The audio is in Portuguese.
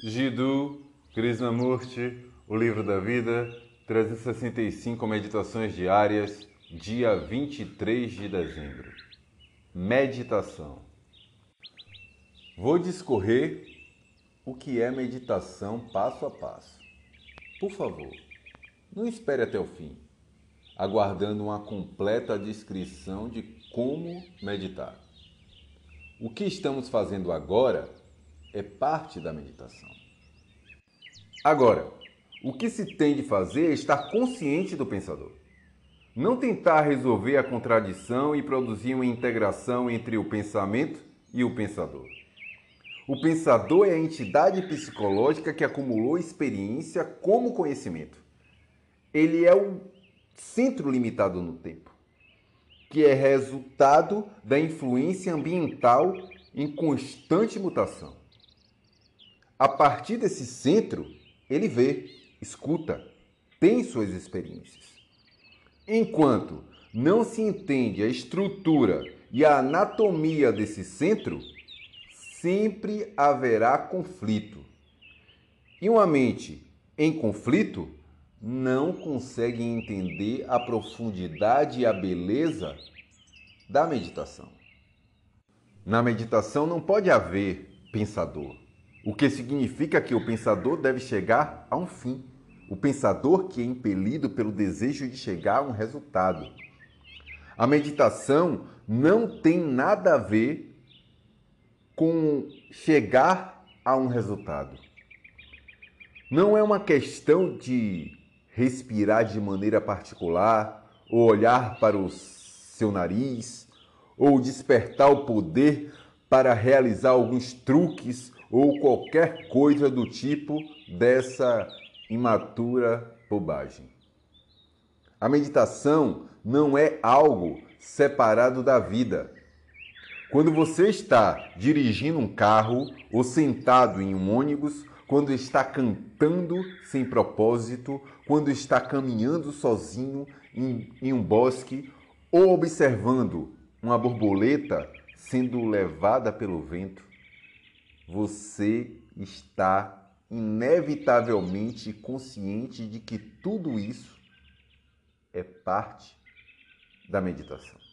Jiddu Krishnamurti, O Livro da Vida, 365 Meditações Diárias, dia 23 de dezembro. Meditação. Vou discorrer o que é meditação passo a passo. Por favor, não espere até o fim, aguardando uma completa descrição de como meditar. O que estamos fazendo agora é parte da meditação. Agora, o que se tem de fazer é estar consciente do pensador. Não tentar resolver a contradição e produzir uma integração entre o pensamento e o pensador. O pensador é a entidade psicológica que acumulou experiência como conhecimento. Ele é o centro limitado no tempo, que é resultado da influência ambiental em constante mutação. A partir desse centro, ele vê, escuta, tem suas experiências. Enquanto não se entende a estrutura e a anatomia desse centro, sempre haverá conflito. E uma mente em conflito não consegue entender a profundidade e a beleza da meditação. Na meditação não pode haver pensador o que significa que o pensador deve chegar a um fim. O pensador que é impelido pelo desejo de chegar a um resultado. A meditação não tem nada a ver com chegar a um resultado. Não é uma questão de respirar de maneira particular, ou olhar para o seu nariz, ou despertar o poder para realizar alguns truques ou qualquer coisa do tipo dessa imatura bobagem. A meditação não é algo separado da vida. Quando você está dirigindo um carro ou sentado em um ônibus, quando está cantando sem propósito, quando está caminhando sozinho em, em um bosque ou observando uma borboleta sendo levada pelo vento, você está inevitavelmente consciente de que tudo isso é parte da meditação.